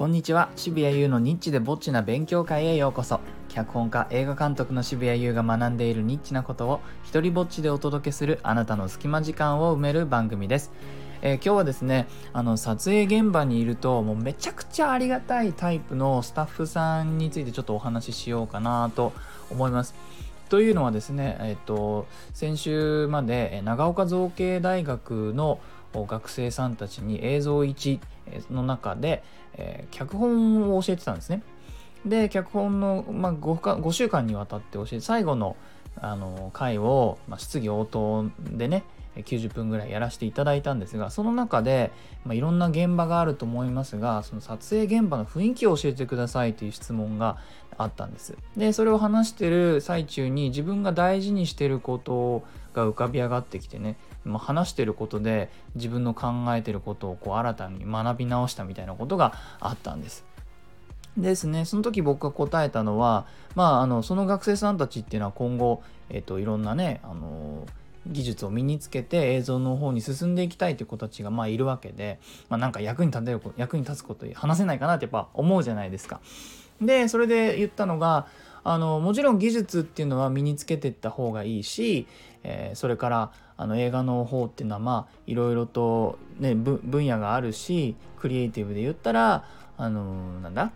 こんにちは。渋谷優のニッチでぼっちな勉強会へようこそ。脚本家映画監督の渋谷優が学んでいるニッチなことを一人ぼっちでお届けするあなたの隙間時間を埋める番組です。えー、今日はですねあの撮影現場にいるともうめちゃくちゃありがたいタイプのスタッフさんについてちょっとお話ししようかなと思います。というのはですね、えっ、ー、と先週まで長岡造形大学の学生さんたちに映像1の中で、えー、脚本を教えてたんですね。で脚本の、まあ、5, 5週間にわたって教えて最後のあの回を、まあ、質疑応答でね90分ぐらいやらせていただいたんですがその中で、まあ、いろんな現場があると思いますがその撮影現場の雰囲気を教えてくださいという質問があったんですでそれを話してる最中に自分が大事にしてることが浮かび上がってきてねまあ、話してることで自分の考えてることをこう新たに学び直したみたいなことがあったんです。ですね、その時僕が答えたのは、まあ、あのその学生さんたちっていうのは今後、えっと、いろんなね、あの技術を身につけて映像の方に進んでいきたいという子たちがまあいるわけで、まあ、なんか役に立てる役に立つこと話せないかなってやっぱ思うじゃないですか。でそれで言ったのがあのもちろん技術っていうのは身につけていった方がいいし、えー、それからあの映画の方っていうのはまあいろいろと、ね、分野があるしクリエイティブで言ったらあのなんだ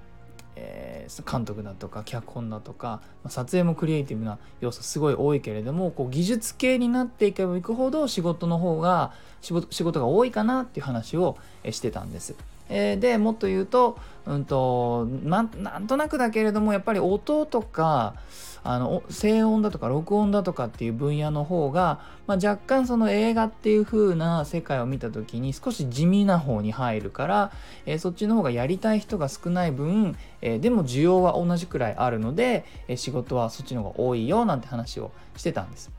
えー、監督だとか脚本だとか撮影もクリエイティブな要素すごい多いけれどもこう技術系になっていけばいくほど仕事の方が仕事仕事が多いかなっていう話をしてたんです。えー、でもっと言うと,、うんとなんとなくだけれどもやっぱり音とかあの静音だとか録音だとかっていう分野の方が、まあ、若干その映画っていう風な世界を見た時に少し地味な方に入るから、えー、そっちの方がやりたい人が少ない分、えー、でも需要は同じくらいあるので、え仕事はそっちの方が多いよなんて話をしてたんです。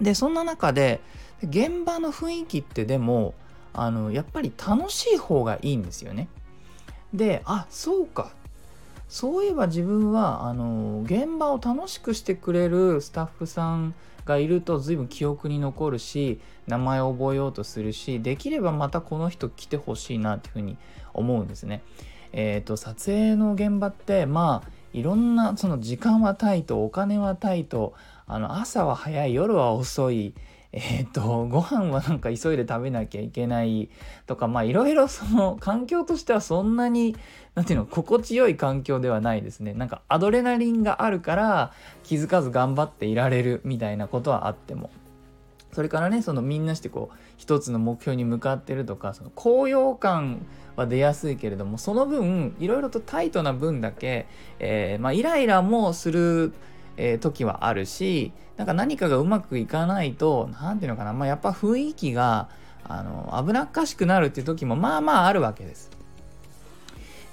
でそんな中で現場の雰囲気ってでもあのやっぱり楽しい方がいいんですよね。であそうかそういえば自分はあの現場を楽しくしてくれるスタッフさんがいると随分記憶に残るし名前を覚えようとするしできればまたこの人来てほしいなっていうふうに思うんですね。えっ、ー、と撮影の現場ってまあいろんなその時間はタイトお金はタイトあの朝は早い夜は遅いえっ、ー、とご飯はなんか急いで食べなきゃいけないとかまあいろいろその環境としてはそんなに何ていうの心地よい環境ではないですね。なんかアドレナリンがあるから気づかず頑張っていられるみたいなことはあっても。それからねそのみんなしてこう一つの目標に向かってるとかその高揚感は出やすいけれどもその分いろいろとタイトな分だけ、えー、まあ、イライラもするえー、時はあるしなんか何かがうまくいかないと何ていうのかな、まあ、やっぱ雰囲気があの危なっかしくなるっていう時もまあまああるわけです。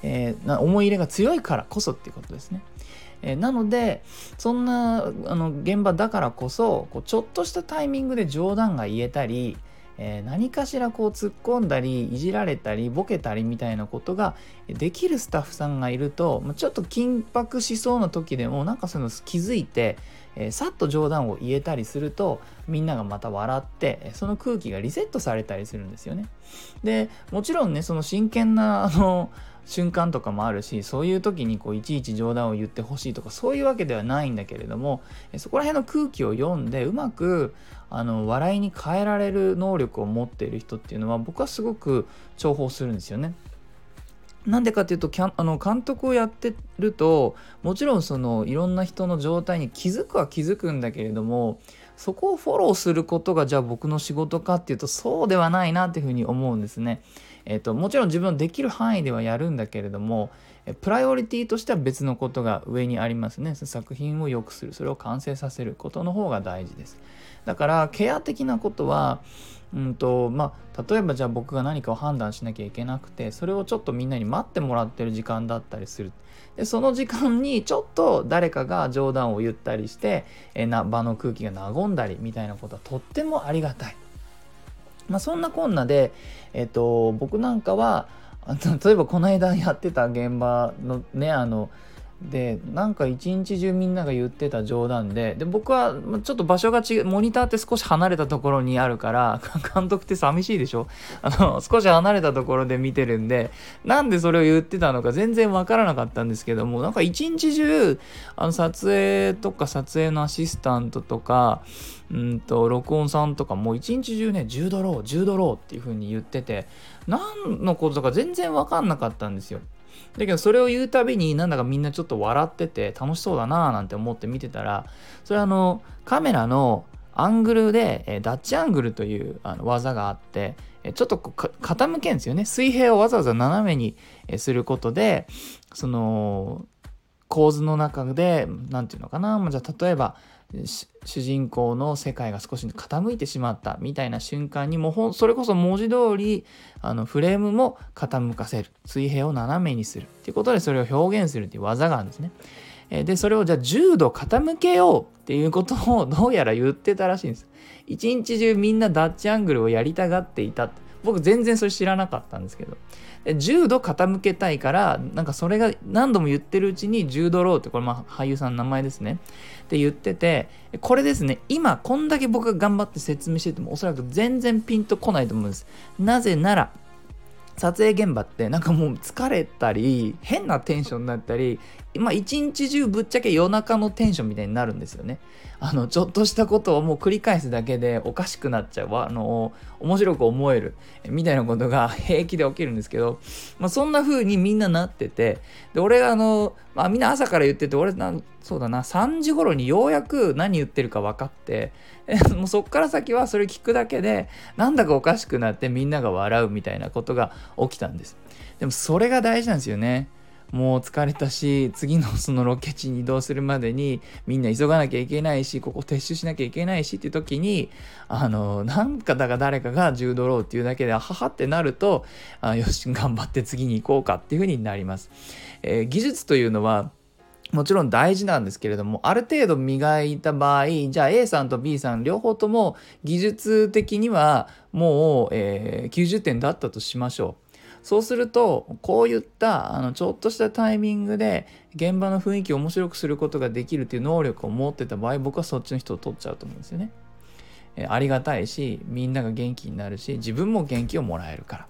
えー、な思い入れが強いからこそっていうことですね。えー、なのでそんなあの現場だからこそこうちょっとしたタイミングで冗談が言えたりえー、何かしらこう突っ込んだりいじられたりボケたりみたいなことができるスタッフさんがいるとちょっと緊迫しそうな時でもなんかその気づいて、えー、さっと冗談を言えたりするとみんながまた笑ってその空気がリセットされたりするんですよね。でもちろんねその真剣なあの瞬間とかもあるしそういう時にこういちいち冗談を言ってほしいとかそういうわけではないんだけれどもそこら辺の空気を読んでうまくあの笑いに変えられる能力を持っている人っていうのは僕はすごく重宝するんですよね。なんでかっていうとあの監督をやってるともちろんそのいろんな人の状態に気づくは気づくんだけれどもそこをフォローすることがじゃあ僕の仕事かっていうとそうではないなっていうふうに思うんですね。えっと、もちろん自分のできる範囲ではやるんだけれどもプライオリティとしては別のことが上にありますね。作品を良くするそれを完成させることの方が大事です。だからケア的なことはうんとまあ、例えばじゃあ僕が何かを判断しなきゃいけなくてそれをちょっとみんなに待ってもらってる時間だったりする。でその時間にちょっと誰かが冗談を言ったりしてえな場の空気が和んだりみたいなことはとってもありがたい。まあ、そんなこんなで、えっと、僕なんかは例えばこの間やってた現場のねあのでなんか一日中みんなが言ってた冗談でで僕はちょっと場所が違うモニターって少し離れたところにあるから 監督って寂しいでしょ？あの少し離れたところで見てるんでなんでそれを言ってたのか全然わからなかったんですけどもなんか一日中あの撮影とか撮影のアシスタントとかうんと録音さんとかもう一日中ね10ドロー10ドローっていう風に言ってて何のことか全然わかんなかったんですよ。だけどそれを言うたびになんだかみんなちょっと笑ってて楽しそうだなーなんて思って見てたらそれあのカメラのアングルで、えダッチアングルというあの技があってちょっと傾けんですよね。水平をわざわざ斜めにすることでその構図の中で何て言うのかな。じゃあ例えば主人公の世界が少し傾いてしまったみたいな瞬間にもうそれこそ文字通りあのフレームも傾かせる水平を斜めにするっていうことでそれを表現するっていう技があるんですね。でそれをじゃあ10度傾けようっていうことをどうやら言ってたらしいんです。一日中みんなダッチアングルをやりたがっていた僕全然それ知らなかったんですけど。10度傾けたいからなんかそれが何度も言ってるうちに10度ローってこれまあ俳優さんの名前ですね。って言っててこれですね。今こんだけ僕が頑張って説明しててもおそらく全然ピンとこないと思うんです。なぜなら撮影現場ってなんかもう疲れたり変なテンションになったりまあ一日中ぶっちゃけ夜中のテンションみたいになるんですよね。あのちょっとしたことをもう繰り返すだけでおかしくなっちゃうあの面白く思えるみたいなことが 平気で起きるんですけど、まあ、そんな風にみんななっててで俺があの、まあ、みんな朝から言ってて俺なそうだな3時頃にようやく何言ってるか分かってもうそっから先はそれ聞くだけでなんだかおかしくなってみんなが笑うみたいなことが起きたんです。でもそれが大事なんですよね。もう疲れたし次のそのロケ地に移動するまでにみんな急がなきゃいけないしここ撤収しなきゃいけないしって時にあのなんかだか誰かが10ドローっていうだけでははってなるとあよし頑張って次に行こうかっていうふうになります。えー、技術というのはもちろん大事なんですけれどもある程度磨いた場合じゃあ A さんと B さん両方とも技術的にはもう、えー、90点だったとしましょう。そうするとこういったあのちょっとしたタイミングで現場の雰囲気を面白くすることができるっていう能力を持ってた場合僕はそっちの人を取っちゃうと思うんですよね。えありがたいしみんなが元気になるし自分も元気をもらえるから。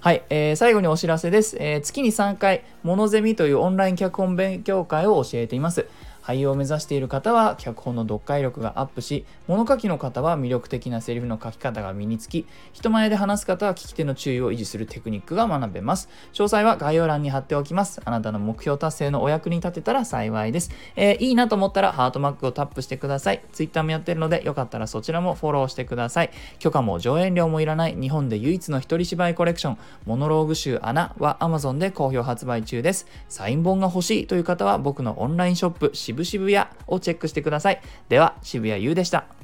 はい、えー、最後にお知らせです、えー、月に3回、モノゼミというオンライン脚本勉強会を教えています。俳優を目指している方は脚本の読解力がアップし物書きの方は魅力的なセリフの書き方が身につき人前で話す方は聞き手の注意を維持するテクニックが学べます。詳細は概要欄に貼っておきます。あなたの目標達成のお役に立てたら幸いです、えー、いいなと思ったらハートマークをタップしてください。Twitter もやってるのでよかったらそちらもフォローしてください。許可も上演料もいらない。日本で唯一の一人芝居コレクション。モノローグ集アナは Amazon で好評発売中です。サイン本が欲しいという方は僕のオンラインショップ渋々屋をチェックしてください。では、渋谷優でした。